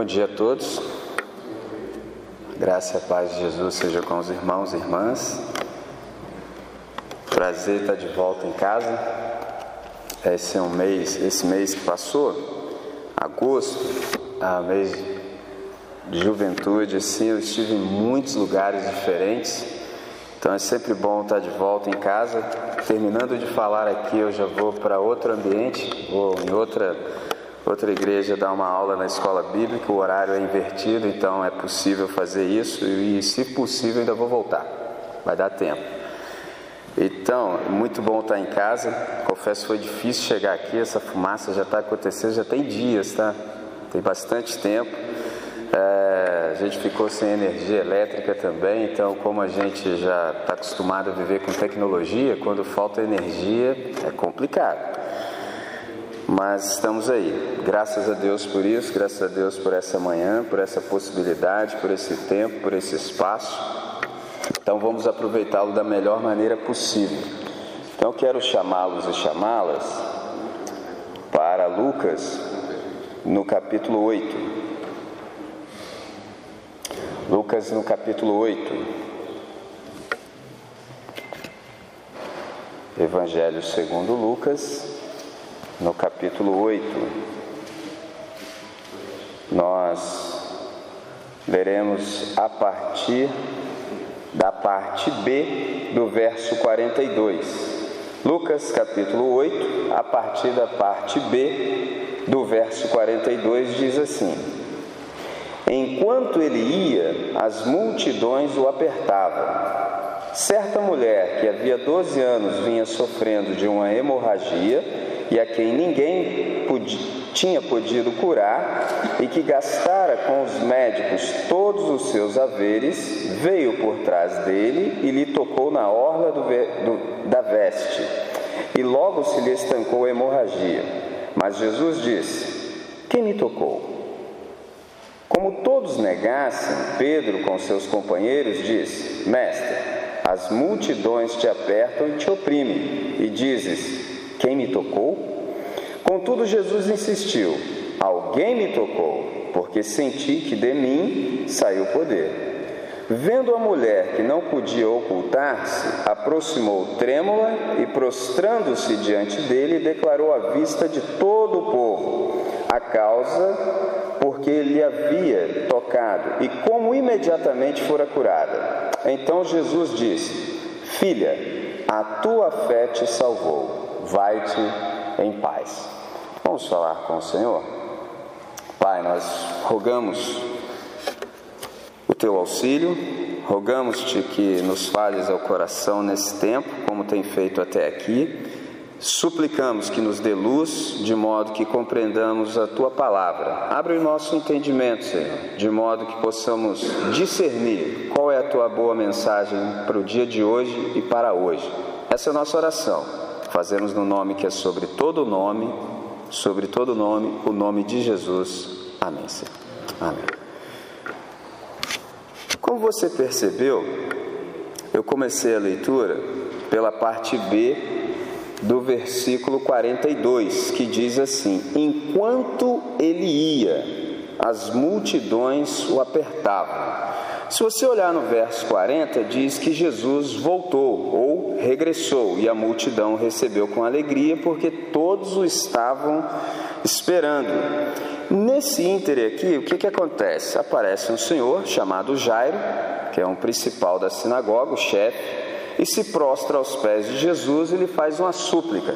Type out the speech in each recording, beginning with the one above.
Bom dia a todos. Graça e a paz de Jesus seja com os irmãos e irmãs. Prazer estar de volta em casa. Esse é um mês, esse mês que passou, agosto, a mês de juventude, assim, eu estive em muitos lugares diferentes. Então é sempre bom estar de volta em casa. Terminando de falar aqui, eu já vou para outro ambiente, ou em outra outra igreja dar uma aula na escola bíblica, o horário é invertido, então é possível fazer isso e, se possível, ainda vou voltar. Vai dar tempo. Então, muito bom estar em casa. Confesso que foi difícil chegar aqui, essa fumaça já está acontecendo, já tem dias, tá? Tem bastante tempo. É, a gente ficou sem energia elétrica também, então, como a gente já está acostumado a viver com tecnologia, quando falta energia é complicado. Mas estamos aí. Graças a Deus por isso, graças a Deus por essa manhã, por essa possibilidade, por esse tempo, por esse espaço. Então vamos aproveitá-lo da melhor maneira possível. Então eu quero chamá-los e chamá-las para Lucas no capítulo 8. Lucas no capítulo 8. Evangelho segundo Lucas, no capítulo 8, nós veremos a partir da parte B do verso 42. Lucas capítulo 8, a partir da parte B do verso 42 diz assim: Enquanto ele ia, as multidões o apertavam. Certa mulher que havia 12 anos vinha sofrendo de uma hemorragia e a quem ninguém tinha podido curar e que gastara com os médicos todos os seus haveres, veio por trás dele e lhe tocou na orla do, do, da veste, e logo se lhe estancou a hemorragia. Mas Jesus disse: Quem me tocou? Como todos negassem, Pedro, com seus companheiros, disse: Mestre, as multidões te apertam e te oprimem, e dizes: quem me tocou? Contudo, Jesus insistiu: Alguém me tocou, porque senti que de mim saiu poder. Vendo a mulher que não podia ocultar-se, aproximou trêmula e, prostrando-se diante dele, declarou à vista de todo o povo a causa porque ele havia tocado e como imediatamente fora curada. Então Jesus disse: Filha, a tua fé te salvou vai-te em paz. Vamos falar com o Senhor? Pai, nós rogamos o teu auxílio, rogamos-te que nos fales ao coração nesse tempo, como tem feito até aqui. Suplicamos que nos dê luz, de modo que compreendamos a tua palavra. Abre o nosso entendimento, Senhor, de modo que possamos discernir qual é a tua boa mensagem para o dia de hoje e para hoje. Essa é a nossa oração fazemos no nome que é sobre todo nome, sobre todo nome, o nome de Jesus. Amém, Senhor. Amém. Como você percebeu, eu comecei a leitura pela parte B do versículo 42, que diz assim: Enquanto ele ia, as multidões o apertavam se você olhar no verso 40, diz que Jesus voltou ou regressou e a multidão recebeu com alegria porque todos o estavam esperando. Nesse ínter aqui, o que, que acontece? Aparece um senhor chamado Jairo, que é um principal da sinagoga, o chefe, e se prostra aos pés de Jesus e lhe faz uma súplica.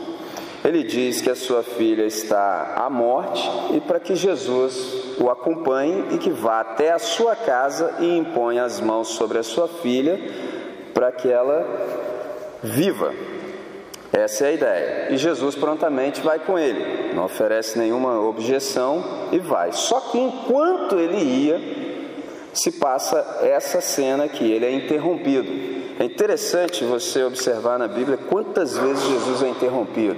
Ele diz que a sua filha está à morte e para que Jesus o acompanhe e que vá até a sua casa e imponha as mãos sobre a sua filha para que ela viva. Essa é a ideia. E Jesus prontamente vai com ele, não oferece nenhuma objeção e vai. Só que enquanto ele ia, se passa essa cena que ele é interrompido. É interessante você observar na Bíblia quantas vezes Jesus é interrompido.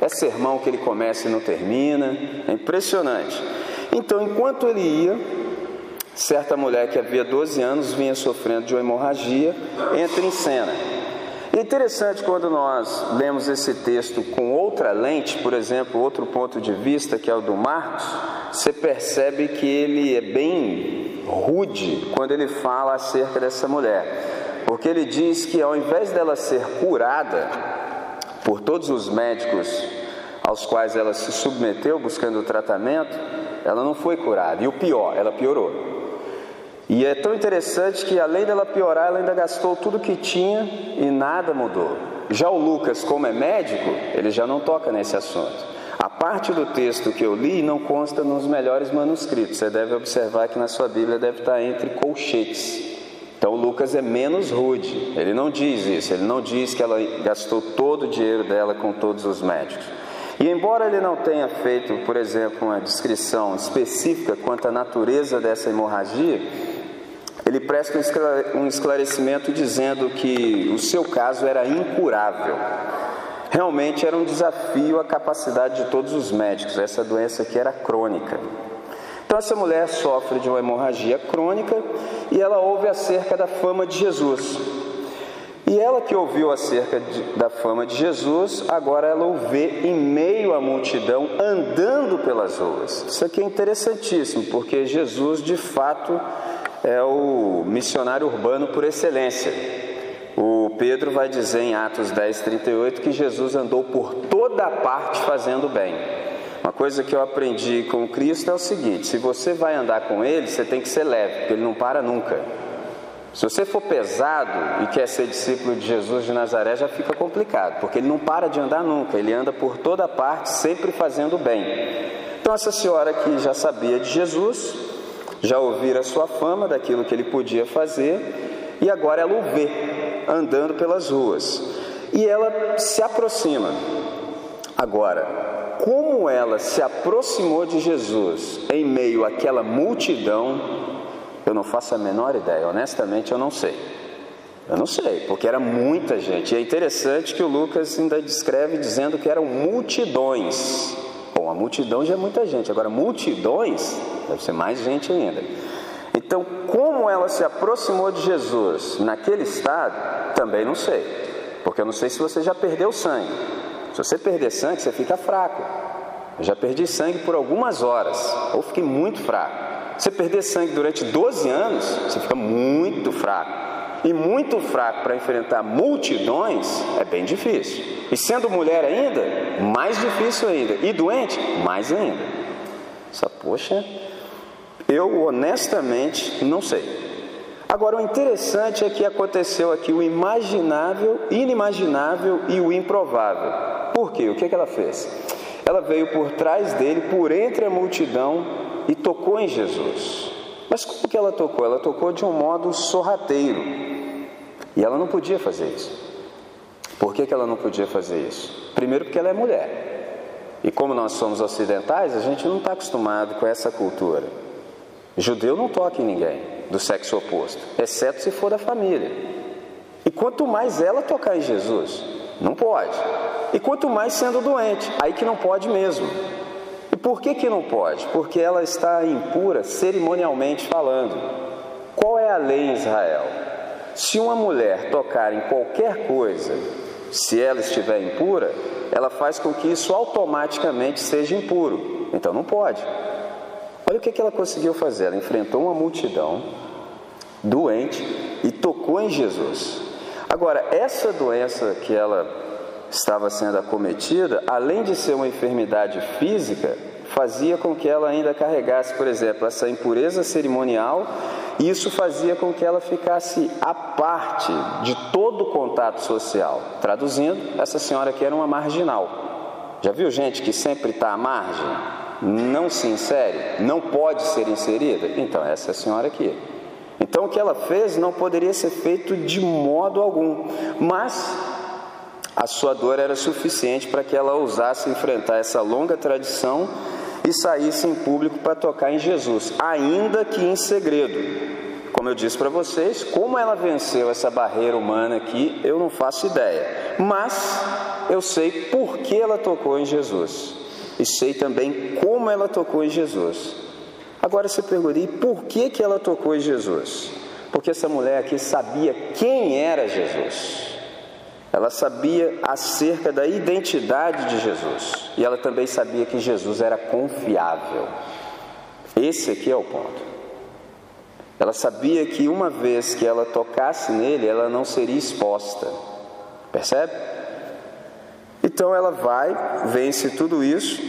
É sermão que ele começa e não termina. É impressionante. Então, enquanto ele ia, certa mulher que havia 12 anos vinha sofrendo de uma hemorragia, entra em cena. É interessante quando nós lemos esse texto com outra lente, por exemplo, outro ponto de vista, que é o do Marcos, você percebe que ele é bem rude quando ele fala acerca dessa mulher, porque ele diz que ao invés dela ser curada por todos os médicos aos quais ela se submeteu buscando tratamento, ela não foi curada. E o pior, ela piorou. E é tão interessante que além dela piorar, ela ainda gastou tudo que tinha e nada mudou. Já o Lucas, como é médico, ele já não toca nesse assunto. A parte do texto que eu li não consta nos melhores manuscritos. Você deve observar que na sua Bíblia deve estar entre colchetes. Então Lucas é menos rude. Ele não diz isso. Ele não diz que ela gastou todo o dinheiro dela com todos os médicos. E embora ele não tenha feito, por exemplo, uma descrição específica quanto à natureza dessa hemorragia, ele presta um esclarecimento dizendo que o seu caso era incurável. Realmente era um desafio à capacidade de todos os médicos. Essa doença aqui era crônica. Então, essa mulher sofre de uma hemorragia crônica e ela ouve acerca da fama de Jesus. E ela que ouviu acerca de, da fama de Jesus, agora ela o vê em meio à multidão andando pelas ruas. Isso aqui é interessantíssimo, porque Jesus de fato é o missionário urbano por excelência. O Pedro vai dizer em Atos 10, 38 que Jesus andou por toda parte fazendo bem. Uma coisa que eu aprendi com Cristo é o seguinte: se você vai andar com Ele, você tem que ser leve, porque Ele não para nunca. Se você for pesado e quer ser discípulo de Jesus de Nazaré, já fica complicado, porque Ele não para de andar nunca, Ele anda por toda parte, sempre fazendo bem. Então, essa senhora que já sabia de Jesus, já ouvira a sua fama daquilo que ele podia fazer, e agora ela o vê andando pelas ruas. E ela se aproxima. Agora, como ela se aproximou de Jesus em meio àquela multidão, eu não faço a menor ideia, honestamente eu não sei. Eu não sei, porque era muita gente. E é interessante que o Lucas ainda descreve dizendo que eram multidões. Bom, a multidão já é muita gente, agora multidões deve ser mais gente ainda. Então, como ela se aproximou de Jesus naquele estado, também não sei, porque eu não sei se você já perdeu sangue. Se você perder sangue, você fica fraco. Eu já perdi sangue por algumas horas, ou fiquei muito fraco. Você perder sangue durante 12 anos, você fica muito fraco. E muito fraco para enfrentar multidões é bem difícil. E sendo mulher ainda, mais difícil ainda. E doente, mais ainda. Essa poxa, eu honestamente não sei. Agora, o interessante é que aconteceu aqui o imaginável, inimaginável e o improvável. Por quê? O que, é que ela fez? Ela veio por trás dele, por entre a multidão e tocou em Jesus. Mas como que ela tocou? Ela tocou de um modo sorrateiro. E ela não podia fazer isso. Por que, que ela não podia fazer isso? Primeiro, porque ela é mulher. E como nós somos ocidentais, a gente não está acostumado com essa cultura. Judeu não toca em ninguém do sexo oposto, exceto se for da família. E quanto mais ela tocar em Jesus, não pode. E quanto mais sendo doente, aí que não pode mesmo. E por que, que não pode? Porque ela está impura cerimonialmente falando. Qual é a lei em Israel? Se uma mulher tocar em qualquer coisa, se ela estiver impura, ela faz com que isso automaticamente seja impuro. Então não pode. Olha o que, que ela conseguiu fazer. Ela enfrentou uma multidão doente e tocou em Jesus. Agora, essa doença que ela estava sendo acometida, além de ser uma enfermidade física, fazia com que ela ainda carregasse, por exemplo, essa impureza cerimonial, e isso fazia com que ela ficasse à parte de todo o contato social. Traduzindo, essa senhora aqui era uma marginal. Já viu gente que sempre está à margem? Não se insere? Não pode ser inserida? Então, essa é a senhora aqui. Então, o que ela fez não poderia ser feito de modo algum, mas a sua dor era suficiente para que ela ousasse enfrentar essa longa tradição e saísse em público para tocar em Jesus, ainda que em segredo. Como eu disse para vocês, como ela venceu essa barreira humana aqui, eu não faço ideia. Mas eu sei por que ela tocou em Jesus. E sei também como ela tocou em Jesus. Agora você pergunta, e por que, que ela tocou em Jesus? Porque essa mulher aqui sabia quem era Jesus. Ela sabia acerca da identidade de Jesus e ela também sabia que Jesus era confiável. Esse aqui é o ponto. Ela sabia que uma vez que ela tocasse nele, ela não seria exposta. Percebe? Então ela vai, vence tudo isso,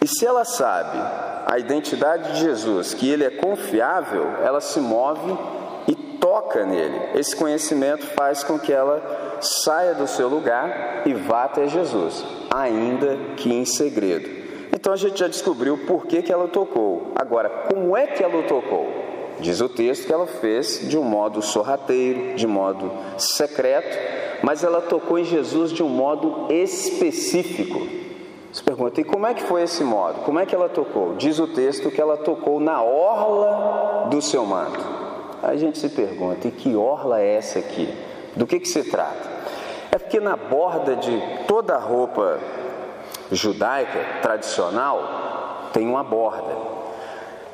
e se ela sabe a identidade de Jesus, que ele é confiável, ela se move e toca nele. Esse conhecimento faz com que ela saia do seu lugar e vá até Jesus, ainda que em segredo. Então a gente já descobriu por que, que ela tocou. Agora, como é que ela tocou? Diz o texto que ela fez de um modo sorrateiro, de modo secreto, mas ela tocou em Jesus de um modo específico. Você pergunta, e como é que foi esse modo? Como é que ela tocou? Diz o texto que ela tocou na orla do seu manto. A gente se pergunta, e que orla é essa aqui? Do que, que se trata? É porque na borda de toda a roupa judaica tradicional tem uma borda.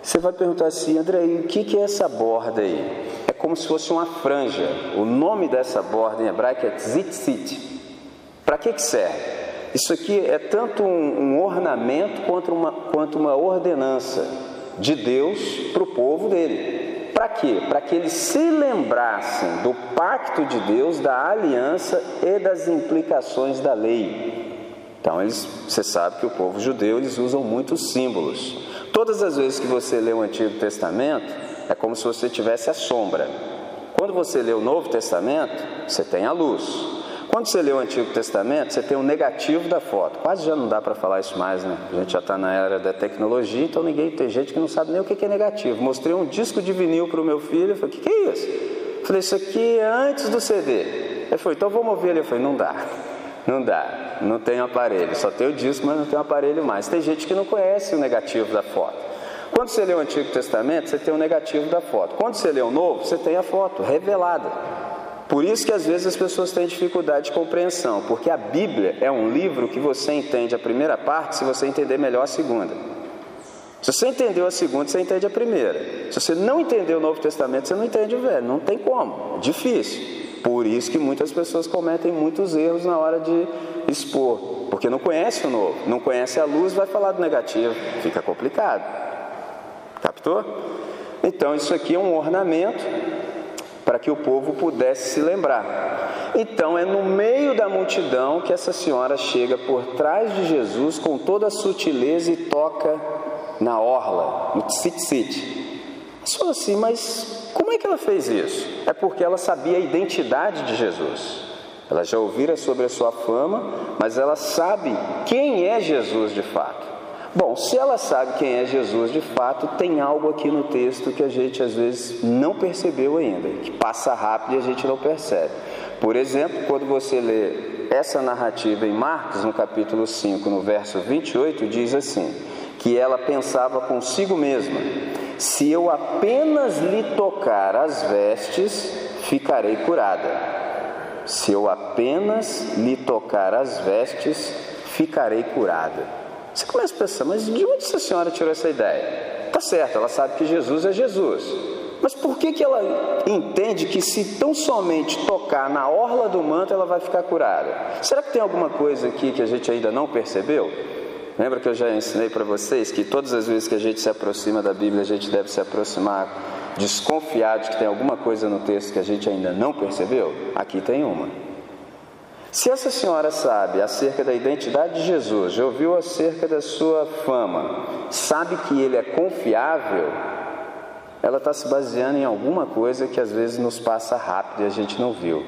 Você vai perguntar assim, André, o que é essa borda aí? É como se fosse uma franja. O nome dessa borda em hebraico é tzitzit. Para que, que serve? Isso aqui é tanto um, um ornamento quanto uma, quanto uma ordenança de Deus para o povo dele. Para quê? Para que eles se lembrassem do pacto de Deus, da aliança e das implicações da lei. Então, eles, você sabe que o povo judeu eles usam muitos símbolos. Todas as vezes que você lê o Antigo Testamento, é como se você tivesse a sombra. Quando você lê o Novo Testamento, você tem a luz. Quando você lê o Antigo Testamento, você tem o negativo da foto. Quase já não dá para falar isso mais, né? A gente já está na era da tecnologia, então ninguém tem gente que não sabe nem o que é negativo. Mostrei um disco de vinil para o meu filho, e falei: o que, que é isso? Falei: isso aqui é antes do CD. Ele falou: então vamos ouvir ele. Falei: não dá. Não dá, não tem aparelho, só tem o disco, mas não tem aparelho mais. Tem gente que não conhece o negativo da foto. Quando você lê o Antigo Testamento, você tem o negativo da foto. Quando você lê o Novo, você tem a foto revelada. Por isso que às vezes as pessoas têm dificuldade de compreensão, porque a Bíblia é um livro que você entende a primeira parte se você entender melhor a segunda. Se você entendeu a segunda, você entende a primeira. Se você não entendeu o Novo Testamento, você não entende o Velho. Não tem como, é difícil. Por isso que muitas pessoas cometem muitos erros na hora de expor, porque não conhece o novo, não conhece a luz, vai falar do negativo, fica complicado. Captou? Então isso aqui é um ornamento para que o povo pudesse se lembrar. Então é no meio da multidão que essa senhora chega por trás de Jesus com toda a sutileza e toca na orla, no tzitzit. Você falou assim, mas como é que ela fez isso? É porque ela sabia a identidade de Jesus. Ela já ouvira sobre a sua fama, mas ela sabe quem é Jesus de fato. Bom, se ela sabe quem é Jesus de fato, tem algo aqui no texto que a gente às vezes não percebeu ainda, que passa rápido e a gente não percebe. Por exemplo, quando você lê essa narrativa em Marcos, no capítulo 5, no verso 28, diz assim: que ela pensava consigo mesma se eu apenas lhe tocar as vestes, ficarei curada. Se eu apenas lhe tocar as vestes, ficarei curada. Você começa a pensar, mas de onde essa senhora tirou essa ideia? Tá certo, ela sabe que Jesus é Jesus. Mas por que, que ela entende que se tão somente tocar na orla do manto ela vai ficar curada? Será que tem alguma coisa aqui que a gente ainda não percebeu? Lembra que eu já ensinei para vocês que todas as vezes que a gente se aproxima da Bíblia, a gente deve se aproximar desconfiado de que tem alguma coisa no texto que a gente ainda não percebeu? Aqui tem uma. Se essa senhora sabe acerca da identidade de Jesus, já ouviu acerca da sua fama, sabe que ele é confiável, ela está se baseando em alguma coisa que às vezes nos passa rápido e a gente não viu.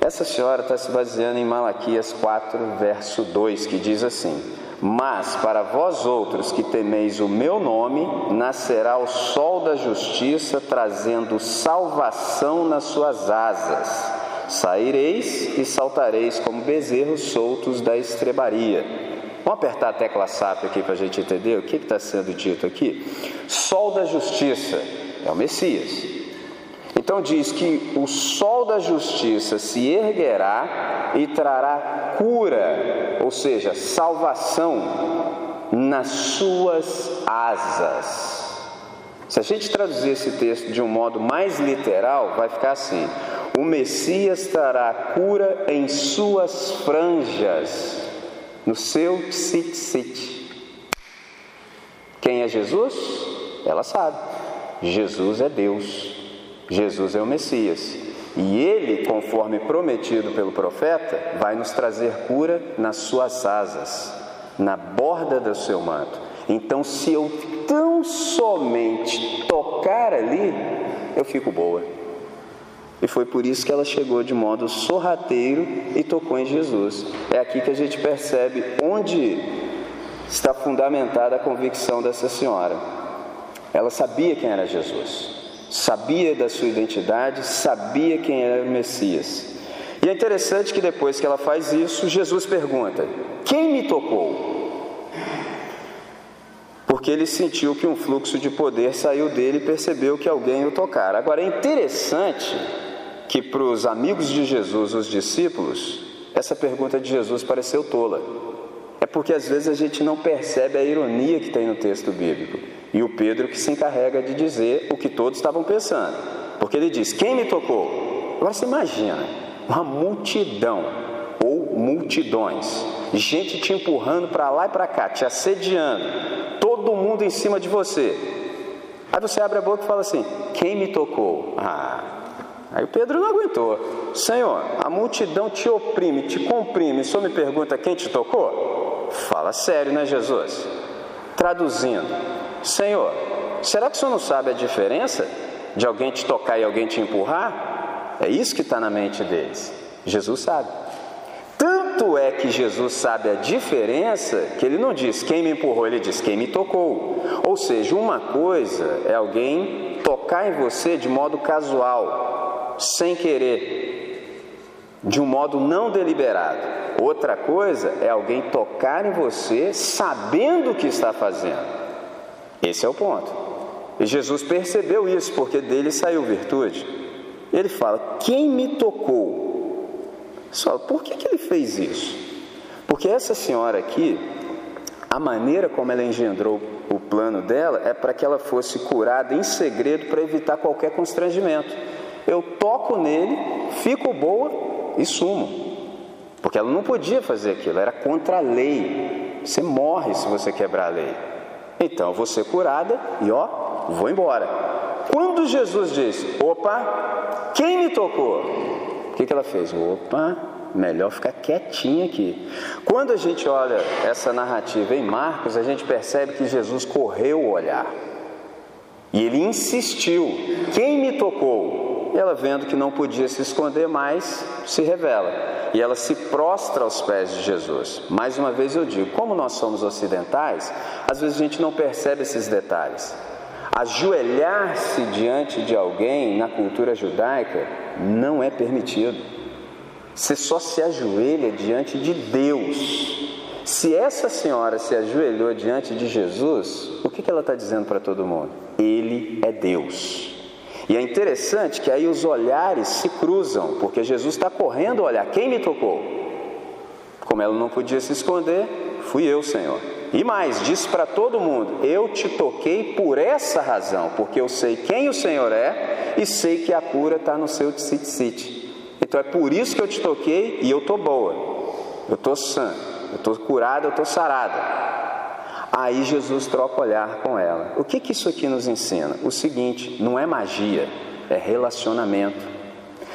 Essa senhora está se baseando em Malaquias 4, verso 2, que diz assim: mas para vós outros que temeis o meu nome, nascerá o sol da justiça, trazendo salvação nas suas asas. Saireis e saltareis como bezerros soltos da estrebaria. Vamos apertar a tecla SAP aqui para a gente entender o que está sendo dito aqui? Sol da justiça é o Messias. Então diz que o sol da justiça se erguerá e trará cura, ou seja, salvação nas suas asas. Se a gente traduzir esse texto de um modo mais literal, vai ficar assim: o Messias trará cura em suas franjas, no seu tzitzit. Quem é Jesus? Ela sabe. Jesus é Deus. Jesus é o Messias. E ele, conforme prometido pelo profeta, vai nos trazer cura nas suas asas, na borda do seu manto. Então, se eu tão somente tocar ali, eu fico boa. E foi por isso que ela chegou de modo sorrateiro e tocou em Jesus. É aqui que a gente percebe onde está fundamentada a convicção dessa senhora. Ela sabia quem era Jesus, sabia da sua identidade, sabia quem era o Messias. E é interessante que depois que ela faz isso, Jesus pergunta: Quem me tocou? Porque ele sentiu que um fluxo de poder saiu dele e percebeu que alguém o tocara. Agora é interessante que para os amigos de Jesus, os discípulos, essa pergunta de Jesus pareceu tola. É porque às vezes a gente não percebe a ironia que tem no texto bíblico. E o Pedro que se encarrega de dizer o que todos estavam pensando. Porque ele diz: Quem me tocou? Agora você imagina, uma multidão ou multidões, gente te empurrando para lá e para cá, te assediando, todo mundo em cima de você. Aí você abre a boca e fala assim: Quem me tocou? Ah, Aí o Pedro não aguentou. Senhor, a multidão te oprime, te comprime. Senhor me pergunta quem te tocou? Fala sério, né, Jesus? Traduzindo, Senhor, será que o senhor não sabe a diferença de alguém te tocar e alguém te empurrar? É isso que está na mente deles. Jesus sabe. Tanto é que Jesus sabe a diferença que ele não diz quem me empurrou, ele diz quem me tocou. Ou seja, uma coisa é alguém tocar em você de modo casual, sem querer, de um modo não deliberado. Outra coisa é alguém tocar em você sabendo o que está fazendo. Esse é o ponto. E Jesus percebeu isso, porque dele saiu virtude. Ele fala: Quem me tocou? Só, por que, que ele fez isso? Porque essa senhora aqui, a maneira como ela engendrou o plano dela é para que ela fosse curada em segredo para evitar qualquer constrangimento. Eu toco nele, fico boa e sumo. Porque ela não podia fazer aquilo, era contra a lei. Você morre se você quebrar a lei. Então eu vou ser curada e ó, vou embora. Quando Jesus disse: Opa, quem me tocou? O que, que ela fez? Opa, melhor ficar quietinha aqui. Quando a gente olha essa narrativa em Marcos, a gente percebe que Jesus correu o olhar. E ele insistiu: Quem me tocou? Ela, vendo que não podia se esconder mais, se revela e ela se prostra aos pés de Jesus. Mais uma vez eu digo, como nós somos ocidentais, às vezes a gente não percebe esses detalhes. Ajoelhar-se diante de alguém na cultura judaica não é permitido. Você só se ajoelha diante de Deus. Se essa senhora se ajoelhou diante de Jesus, o que ela está dizendo para todo mundo? Ele é Deus. E é interessante que aí os olhares se cruzam, porque Jesus está correndo a olhar quem me tocou. Como ela não podia se esconder, fui eu, Senhor. E mais, diz para todo mundo: Eu te toquei por essa razão, porque eu sei quem o Senhor é e sei que a cura está no seu tsitsite. Então é por isso que eu te toquei e eu estou boa, eu estou sã, eu estou curada, eu estou sarada. Aí Jesus troca olhar com ela. O que, que isso aqui nos ensina? O seguinte: não é magia, é relacionamento.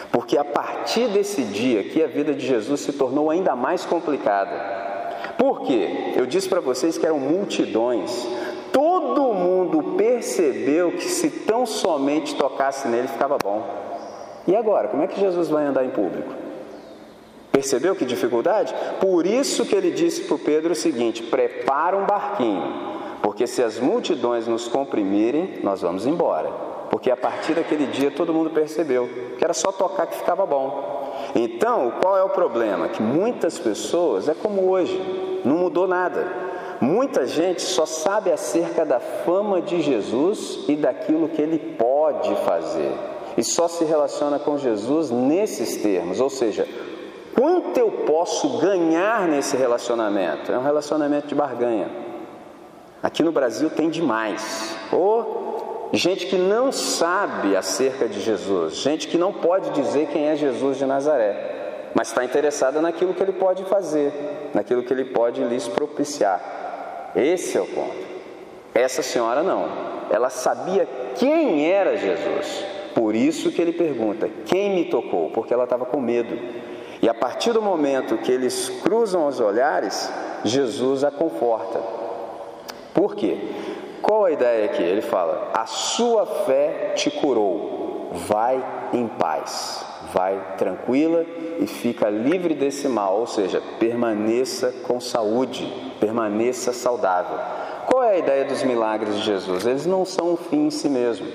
Porque a partir desse dia que a vida de Jesus se tornou ainda mais complicada. Por quê? Eu disse para vocês que eram multidões. Todo mundo percebeu que se tão somente tocasse nele ficava bom. E agora, como é que Jesus vai andar em público? Percebeu que dificuldade? Por isso que ele disse para Pedro o seguinte: prepara um barquinho, porque se as multidões nos comprimirem, nós vamos embora. Porque a partir daquele dia todo mundo percebeu que era só tocar que ficava bom. Então, qual é o problema? Que muitas pessoas, é como hoje, não mudou nada. Muita gente só sabe acerca da fama de Jesus e daquilo que ele pode fazer. E só se relaciona com Jesus nesses termos, ou seja, Quanto eu posso ganhar nesse relacionamento? É um relacionamento de barganha. Aqui no Brasil tem demais. Ou gente que não sabe acerca de Jesus, gente que não pode dizer quem é Jesus de Nazaré, mas está interessada naquilo que ele pode fazer, naquilo que ele pode lhes propiciar. Esse é o ponto. Essa senhora não. Ela sabia quem era Jesus. Por isso que ele pergunta: quem me tocou? Porque ela estava com medo. E a partir do momento que eles cruzam os olhares, Jesus a conforta. Por quê? Qual a ideia aqui? Ele fala: a sua fé te curou, vai em paz, vai tranquila e fica livre desse mal, ou seja, permaneça com saúde, permaneça saudável. Qual é a ideia dos milagres de Jesus? Eles não são um fim em si mesmo.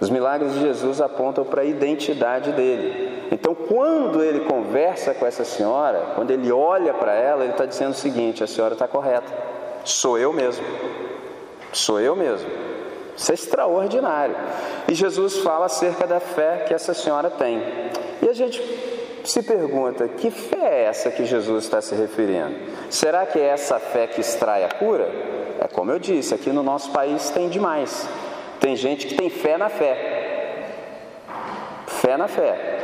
Os milagres de Jesus apontam para a identidade dele. Então, quando ele conversa com essa senhora, quando ele olha para ela, ele está dizendo o seguinte: a senhora está correta, sou eu mesmo, sou eu mesmo. Isso é extraordinário. E Jesus fala acerca da fé que essa senhora tem. E a gente se pergunta: que fé é essa que Jesus está se referindo? Será que é essa fé que extrai a cura? É como eu disse, aqui no nosso país tem demais. Tem gente que tem fé na fé. Fé na fé.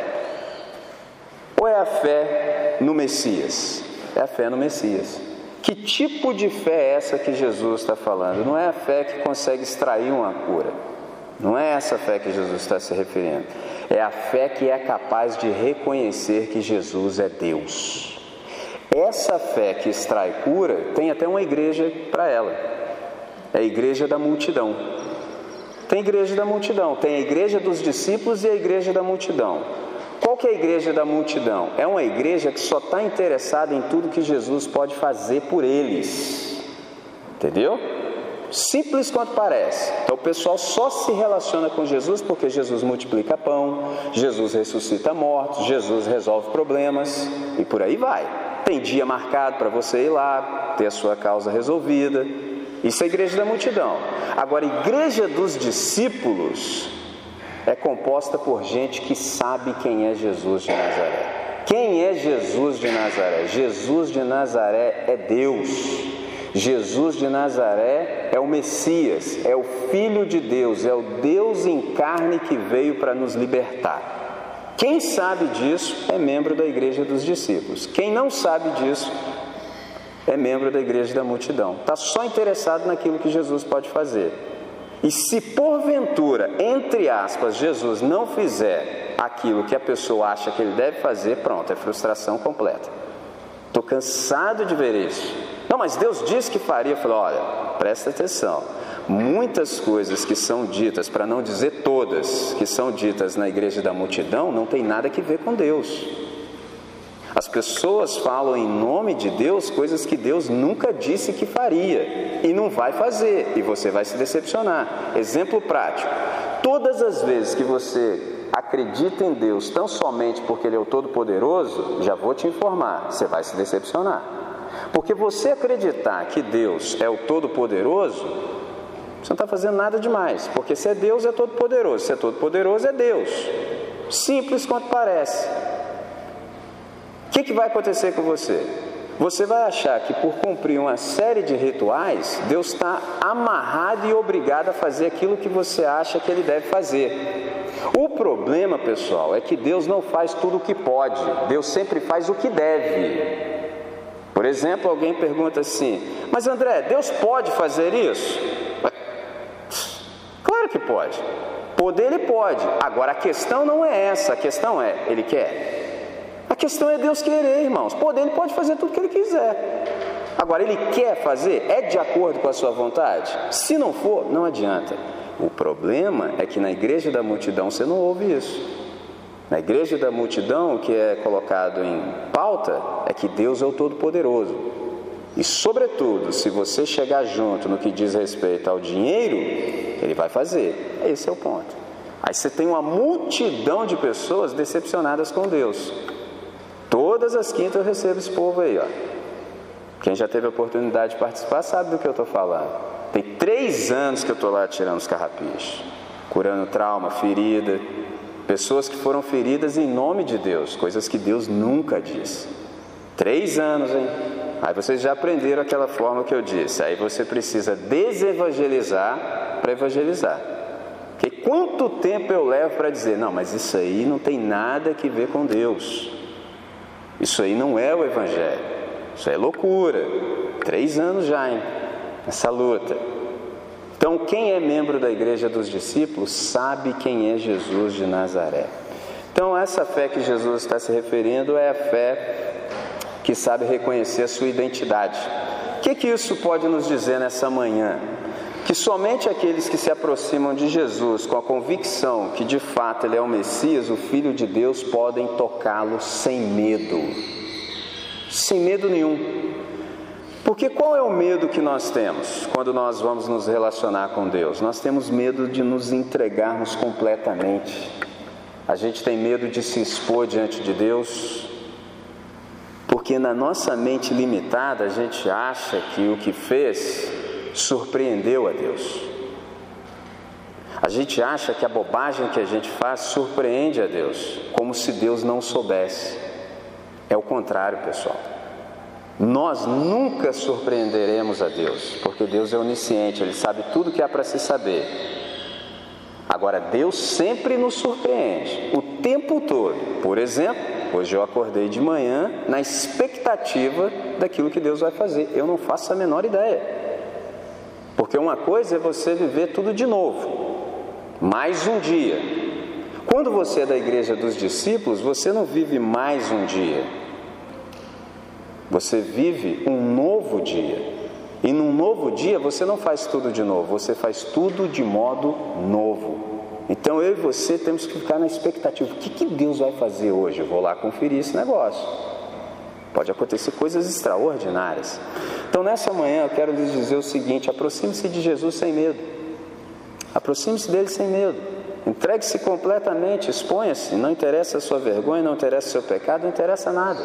Ou é a fé no Messias? É a fé no Messias. Que tipo de fé é essa que Jesus está falando? Não é a fé que consegue extrair uma cura. Não é essa fé que Jesus está se referindo. É a fé que é capaz de reconhecer que Jesus é Deus. Essa fé que extrai cura tem até uma igreja para ela. É a igreja da multidão. Tem igreja da multidão, tem a igreja dos discípulos e a igreja da multidão. Qual que é a igreja da multidão? É uma igreja que só está interessada em tudo que Jesus pode fazer por eles. Entendeu? Simples quanto parece. Então o pessoal só se relaciona com Jesus porque Jesus multiplica pão, Jesus ressuscita mortos, Jesus resolve problemas e por aí vai. Tem dia marcado para você ir lá, ter a sua causa resolvida. Isso é a igreja da multidão. Agora, a igreja dos discípulos é composta por gente que sabe quem é Jesus de Nazaré. Quem é Jesus de Nazaré? Jesus de Nazaré é Deus. Jesus de Nazaré é o Messias, é o Filho de Deus, é o Deus em carne que veio para nos libertar. Quem sabe disso é membro da igreja dos discípulos. Quem não sabe disso é membro da igreja da multidão. Está só interessado naquilo que Jesus pode fazer. E se porventura, entre aspas, Jesus não fizer aquilo que a pessoa acha que ele deve fazer, pronto, é frustração completa. Estou cansado de ver isso. Não, mas Deus disse que faria. Eu falei, olha, presta atenção. Muitas coisas que são ditas, para não dizer todas, que são ditas na igreja da multidão, não tem nada que ver com Deus. As pessoas falam em nome de Deus coisas que Deus nunca disse que faria e não vai fazer, e você vai se decepcionar. Exemplo prático: todas as vezes que você acredita em Deus tão somente porque Ele é o Todo-Poderoso, já vou te informar, você vai se decepcionar. Porque você acreditar que Deus é o Todo-Poderoso, você não está fazendo nada demais, porque se é Deus, é Todo-Poderoso, se é Todo-Poderoso, é Deus. Simples quanto parece. Que, que vai acontecer com você? Você vai achar que por cumprir uma série de rituais, Deus está amarrado e obrigado a fazer aquilo que você acha que ele deve fazer. O problema, pessoal, é que Deus não faz tudo o que pode, Deus sempre faz o que deve. Por exemplo, alguém pergunta assim: Mas André, Deus pode fazer isso? Claro que pode. Poder ele pode. Agora a questão não é essa, a questão é: ele quer? A questão é Deus querer, irmãos. Poder, ele pode fazer tudo o que ele quiser. Agora, ele quer fazer? É de acordo com a sua vontade? Se não for, não adianta. O problema é que na igreja da multidão você não ouve isso. Na igreja da multidão, o que é colocado em pauta é que Deus é o Todo-Poderoso. E, sobretudo, se você chegar junto no que diz respeito ao dinheiro, ele vai fazer. Esse é o ponto. Aí você tem uma multidão de pessoas decepcionadas com Deus. Todas as quintas eu recebo esse povo aí, ó. Quem já teve a oportunidade de participar sabe do que eu estou falando. Tem três anos que eu estou lá tirando os carrapichos, curando trauma, ferida, pessoas que foram feridas em nome de Deus, coisas que Deus nunca disse. Três anos, hein? Aí vocês já aprenderam aquela forma que eu disse. Aí você precisa desevangelizar para evangelizar. Porque quanto tempo eu levo para dizer, não, mas isso aí não tem nada que ver com Deus. Isso aí não é o Evangelho. Isso é loucura. Três anos já, hein? Essa luta. Então, quem é membro da igreja dos discípulos sabe quem é Jesus de Nazaré. Então, essa fé que Jesus está se referindo é a fé que sabe reconhecer a sua identidade. O que, que isso pode nos dizer nessa manhã? Que somente aqueles que se aproximam de Jesus com a convicção que de fato Ele é o Messias, o Filho de Deus, podem tocá-lo sem medo. Sem medo nenhum. Porque qual é o medo que nós temos quando nós vamos nos relacionar com Deus? Nós temos medo de nos entregarmos completamente. A gente tem medo de se expor diante de Deus, porque na nossa mente limitada a gente acha que o que fez surpreendeu a Deus. A gente acha que a bobagem que a gente faz surpreende a Deus, como se Deus não soubesse. É o contrário, pessoal. Nós nunca surpreenderemos a Deus, porque Deus é onisciente, Ele sabe tudo que há para se saber. Agora, Deus sempre nos surpreende, o tempo todo. Por exemplo, hoje eu acordei de manhã na expectativa daquilo que Deus vai fazer. Eu não faço a menor ideia. Porque uma coisa é você viver tudo de novo, mais um dia. Quando você é da igreja dos discípulos, você não vive mais um dia, você vive um novo dia. E num novo dia você não faz tudo de novo, você faz tudo de modo novo. Então eu e você temos que ficar na expectativa: o que, que Deus vai fazer hoje? Eu vou lá conferir esse negócio. Pode acontecer coisas extraordinárias. Então nessa manhã eu quero lhes dizer o seguinte: aproxime-se de Jesus sem medo. Aproxime-se dele sem medo. Entregue-se completamente, exponha-se. Não interessa a sua vergonha, não interessa o seu pecado, não interessa nada.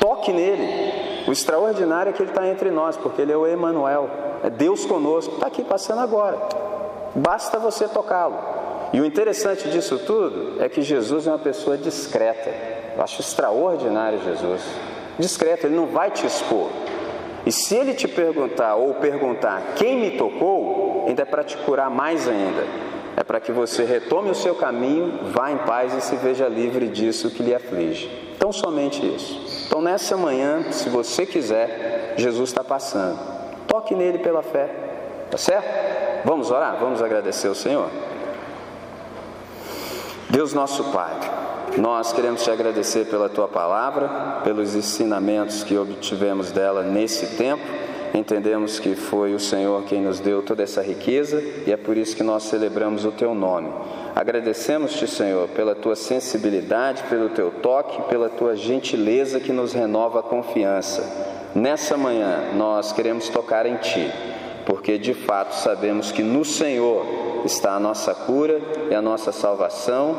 Toque nele. O extraordinário é que ele está entre nós, porque ele é o Emanuel, é Deus conosco, está aqui passando agora. Basta você tocá-lo. E o interessante disso tudo é que Jesus é uma pessoa discreta. Eu acho extraordinário Jesus. Discreto, ele não vai te expor. E se ele te perguntar ou perguntar quem me tocou, ainda é para te curar mais ainda. É para que você retome o seu caminho, vá em paz e se veja livre disso que lhe aflige. Então, somente isso. Então, nessa manhã, se você quiser, Jesus está passando. Toque nele pela fé. Tá certo? Vamos orar? Vamos agradecer ao Senhor? Deus nosso Pai, nós queremos te agradecer pela tua palavra, pelos ensinamentos que obtivemos dela nesse tempo. Entendemos que foi o Senhor quem nos deu toda essa riqueza e é por isso que nós celebramos o teu nome. Agradecemos-te, Senhor, pela tua sensibilidade, pelo teu toque, pela tua gentileza que nos renova a confiança. Nessa manhã nós queremos tocar em ti, porque de fato sabemos que no Senhor está a nossa cura e a nossa salvação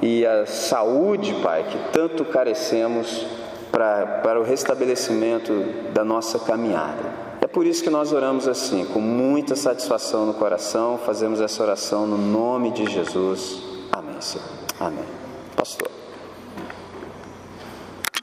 e a saúde, Pai, que tanto carecemos para, para o restabelecimento da nossa caminhada. É por isso que nós oramos assim, com muita satisfação no coração, fazemos essa oração no nome de Jesus. Amém, Senhor. Amém. Pastor.